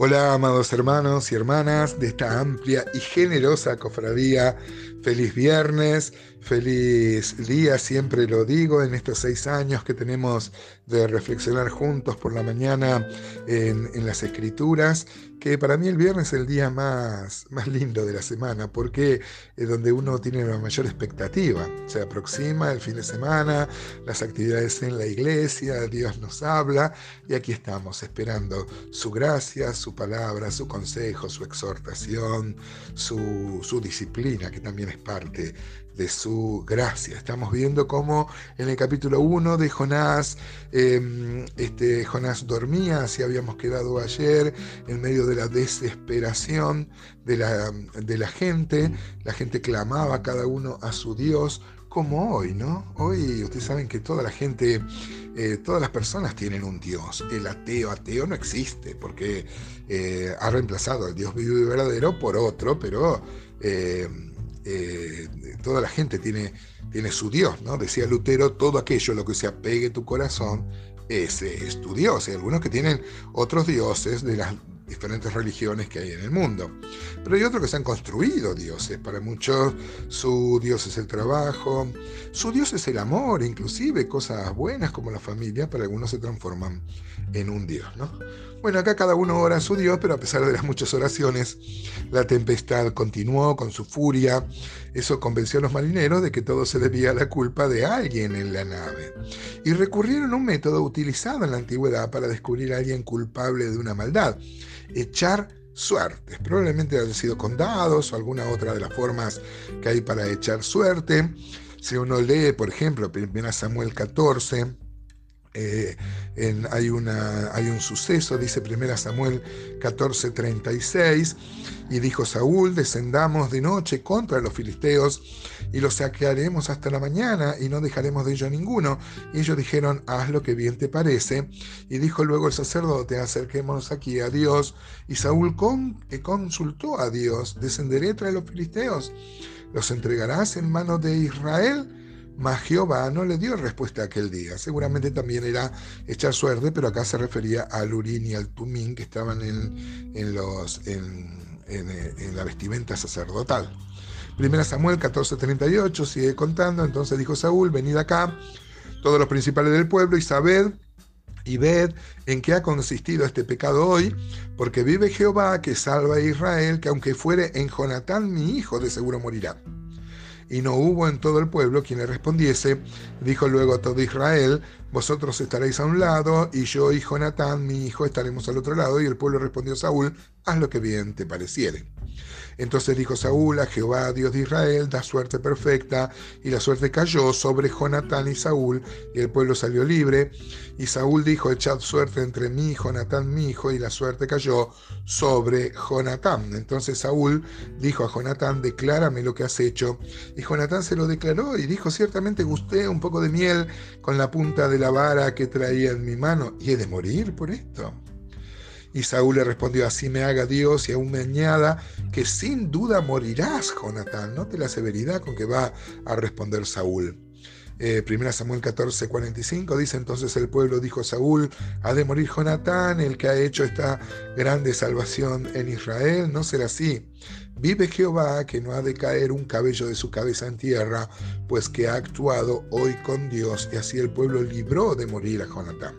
Hola, amados hermanos y hermanas de esta amplia y generosa cofradía. Feliz viernes, feliz día, siempre lo digo, en estos seis años que tenemos de reflexionar juntos por la mañana en, las escrituras, que para mí el viernes es el día más, más lindo de la semana, porque es donde uno tiene la mayor expectativa. Se aproxima el fin de semana, las actividades en la iglesia, Dios nos habla y aquí estamos esperando su gracia, su palabra, su consejo, su exhortación, su, su disciplina, que también es parte de su gracia. Estamos viendo cómo en el capítulo 1 de Jonás, em, este, Jonás dormía, así habíamos quedado ayer, en medio de la desesperación de la, de la gente. La gente clamaba cada uno a su Dios, como hoy, ¿no? Hoy ustedes saben que toda la gente, eh, todas las personas tienen un Dios. El ateo, ateo no existe, porque eh, ha reemplazado al Dios vivo y verdadero por otro, pero eh, eh, toda la gente tiene, tiene su Dios, ¿no? Decía Lutero, todo aquello lo que se apegue tu corazón, ese es tu Dios. Hay algunos que tienen otros dioses de las diferentes religiones que hay en el mundo. Pero hay otros que se han construido dioses. Para muchos su Dios es el trabajo, su Dios es el amor, inclusive cosas buenas como la familia, para algunos se transforman en un Dios. ¿no? Bueno, acá cada uno ora a su Dios, pero a pesar de las muchas oraciones, la tempestad continuó con su furia. Eso convenció a los marineros de que todo se debía a la culpa de alguien en la nave. Y recurrieron a un método utilizado en la antigüedad para descubrir a alguien culpable de una maldad echar suertes. Probablemente hayan sido condados o alguna otra de las formas que hay para echar suerte. Si uno lee, por ejemplo, 1 Samuel 14, eh, hay, un suceso, dice 1 Samuel 14, 36, y dijo Saúl, descendamos de noche contra los filisteos y los saquearemos hasta la mañana y no dejaremos de ellos ninguno. Y ellos dijeron, haz lo que bien te parece. Y dijo luego el sacerdote, acerquémonos aquí a Dios. Y Saúl con, consultó a Dios, descenderé tras los filisteos, los entregarás en manos de Israel. Mas Jehová no le dio respuesta aquel día. Seguramente también era echar suerte, pero acá se refería al Urín y al Tumín que estaban en, en los, en, en, la vestimenta sacerdotal. Primera Samuel 14:38 sigue contando, entonces dijo Saúl, venid acá, todos los principales del pueblo, y sabed y ved en qué ha consistido este pecado hoy, porque vive Jehová que salva a Israel, que aunque fuere en Jonatán mi hijo, de seguro morirá y no hubo en todo el pueblo quien le respondiese. Dijo luego a todo Israel, vosotros estaréis a un lado, y yo y Jonatán, mi hijo, estaremos al otro lado. Y el pueblo respondió a Saúl, haz lo que bien te pareciere. Entonces dijo Saúl a Jehová, Dios de Israel, da suerte perfecta, y la suerte cayó sobre Jonatán y Saúl, y el pueblo salió libre. Y Saúl dijo, echad suerte entre mí y Jonatán mi hijo, y la suerte cayó sobre Jonatán. Entonces Saúl dijo a Jonatán, declárame lo que has hecho. Y Jonatán se lo declaró y dijo, ciertamente gusté un poco de miel con la punta de la vara que traía en mi mano, y he de morir por esto. Y Saúl le respondió, así me haga Dios y aún me añada que sin duda morirás, Jonatán. Note la severidad con que va a responder Saúl. Eh, 1 Samuel 14, 45 dice entonces el pueblo dijo Saúl, ha de morir Jonatán, el que ha hecho esta grande salvación en Israel, no será así. Vive Jehová que no ha de caer un cabello de su cabeza en tierra, pues que ha actuado hoy con Dios y así el pueblo libró de morir a Jonatán.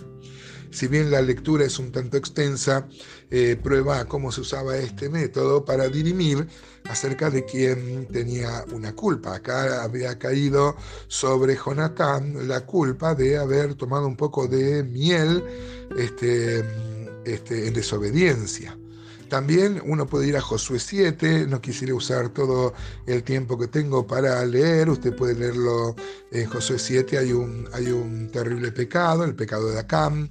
Si bien la lectura es un tanto extensa, eh, prueba cómo se usaba este método para dirimir acerca de quién tenía una culpa. Acá había caído sobre Jonatán la culpa de haber tomado un poco de miel este, este, en desobediencia. También uno puede ir a Josué 7, no quisiera usar todo el tiempo que tengo para leer, usted puede leerlo en Josué 7, hay un, hay un terrible pecado, el pecado de Acam,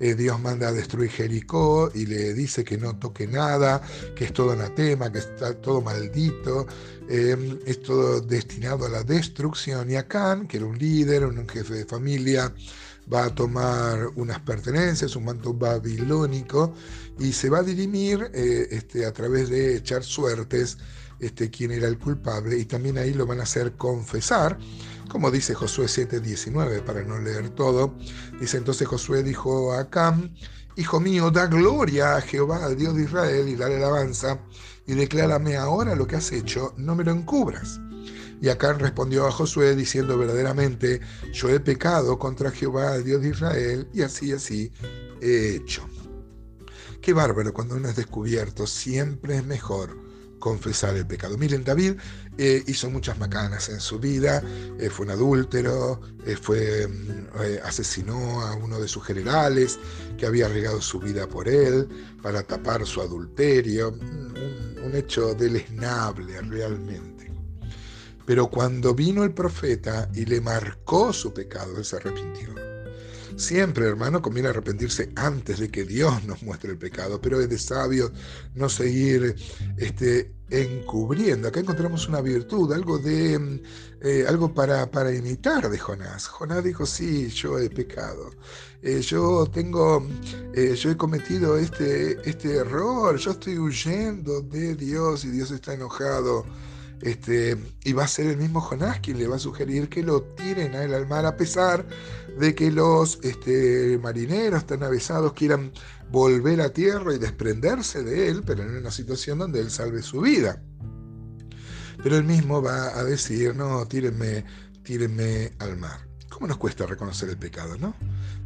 eh, Dios manda a destruir Jericó y le dice que no toque nada, que es todo anatema, que está todo maldito, eh, es todo destinado a la destrucción. Y Acán, que era un líder, un jefe de familia, va a tomar unas pertenencias, un manto babilónico, y se va a dirimir eh, este, a través de echar suertes este, quién era el culpable, y también ahí lo van a hacer confesar, como dice Josué 7:19, para no leer todo. Dice entonces Josué dijo a Acam, Hijo mío, da gloria a Jehová, al Dios de Israel, y dale alabanza, y declárame ahora lo que has hecho, no me lo encubras. Y Acán respondió a Josué diciendo verdaderamente, yo he pecado contra Jehová, Dios de Israel, y así, así he hecho. Qué bárbaro cuando uno es descubierto, siempre es mejor confesar el pecado. Miren, David eh, hizo muchas macanas en su vida, eh, fue un adúltero, eh, fue, mm, asesinó a uno de sus generales que había regado su vida por él para tapar su adulterio, un, un hecho deleznable realmente. Pero cuando vino el profeta y le marcó su pecado, él se arrepintió. Siempre, hermano, conviene arrepentirse antes de que Dios nos muestre el pecado, pero es de sabio no seguir este, encubriendo. Acá encontramos una virtud, algo, de, mm, eh, algo para, para, imitar de Jonás. Jonás dijo, sí, yo he pecado. Eh, yo tengo, eh, yo he cometido este, este error, yo estoy huyendo de Dios y Dios está enojado. Este, y va a ser el mismo Jonás quien le va a sugerir que lo tiren a él al mar, a pesar de que los este, marineros tan avesados quieran volver a tierra y desprenderse de él, pero en una situación donde él salve su vida. Pero él mismo va a decir, no, tírenme, tírenme al mar. ¿Cómo nos cuesta reconocer el pecado, no?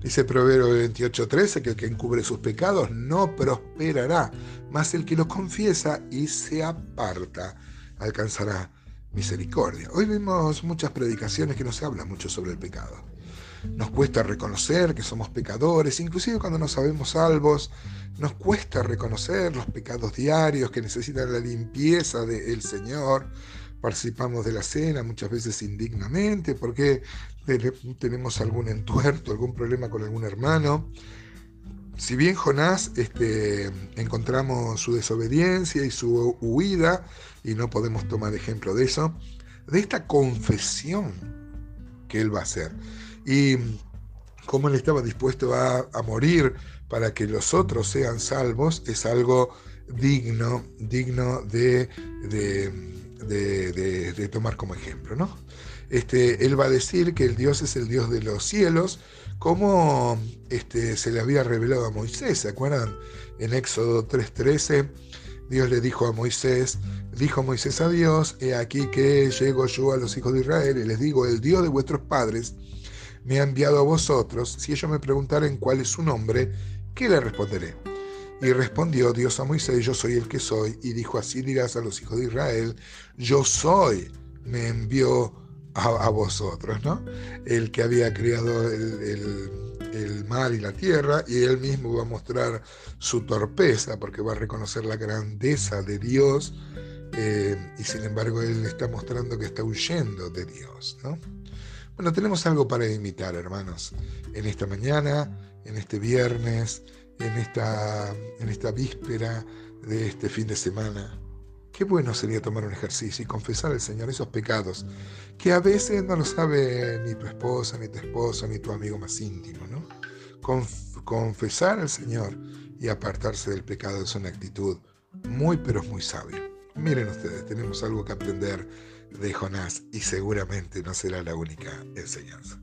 Dice Proverbio 28:13 que el que encubre sus pecados no prosperará, mas el que los confiesa y se aparta alcanzará misericordia. Hoy vemos muchas predicaciones que no se habla mucho sobre el pecado. Nos cuesta reconocer que somos pecadores, inclusive cuando no sabemos salvos, nos cuesta reconocer los pecados diarios que necesitan la limpieza del Señor. Participamos de la cena muchas veces indignamente porque tenemos algún entuerto, algún problema con algún hermano si bien Jonás este, encontramos su desobediencia y su huida, y no podemos tomar ejemplo de eso, de esta confesión que él va a hacer. Y cómo él estaba dispuesto a, morir para que los otros sean salvos, es algo digno, digno de, de, tomar como ejemplo. ¿no? Este, él va a decir que el Dios es el Dios de los cielos, como este, se le había revelado a Moisés, ¿se acuerdan? En Éxodo 3:13, Dios le dijo a Moisés, dijo Moisés a Dios, he aquí que llego yo a los hijos de Israel y les digo, el Dios de vuestros padres me ha enviado a vosotros, si ellos me preguntaren cuál es su nombre, ¿qué le responderé? Y respondió Dios a Moisés, yo soy el que soy, y dijo, así dirás a los hijos de Israel, yo soy, me envió a, vosotros, ¿no? El que había creado el, mar y la tierra, y él mismo va a mostrar su torpeza, porque va a reconocer la grandeza de Dios, eh, y sin embargo él está mostrando que está huyendo de Dios, ¿no? Bueno, tenemos algo para imitar, hermanos, en esta mañana, en este viernes, en esta, en esta víspera de este fin de semana. Qué bueno sería tomar un ejercicio y confesar al Señor esos pecados que a veces no lo sabe ni tu esposa, ni tu esposo, ni tu amigo más íntimo, ¿no? confesar al Señor y apartarse del pecado es una actitud muy, pero muy sabia. Miren ustedes, tenemos algo que aprender de Jonás y seguramente no será la única enseñanza.